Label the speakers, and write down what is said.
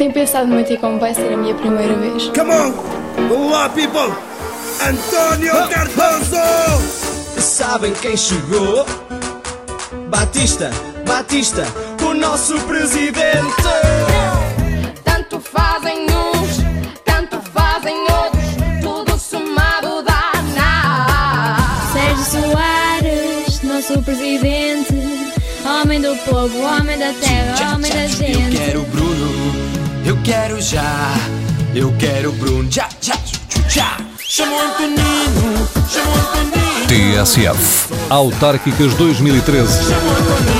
Speaker 1: tenho pensado muito em como vai ser a minha primeira vez.
Speaker 2: Come on! Olá, people! António Cardoso!
Speaker 3: Sabem quem chegou? Batista, Batista, o nosso presidente.
Speaker 4: Tanto fazem uns, tanto fazem outros, tudo somado dá nada.
Speaker 5: Sérgio Soares, nosso presidente, homem do povo, homem da terra, homem da gente.
Speaker 6: Quero Bruno, eu quero já, eu quero Bruno, já, já, já. Chama o Antonino, chama o Antonino.
Speaker 7: TSF. Autárquicas 2013.
Speaker 6: Chama o Antonino.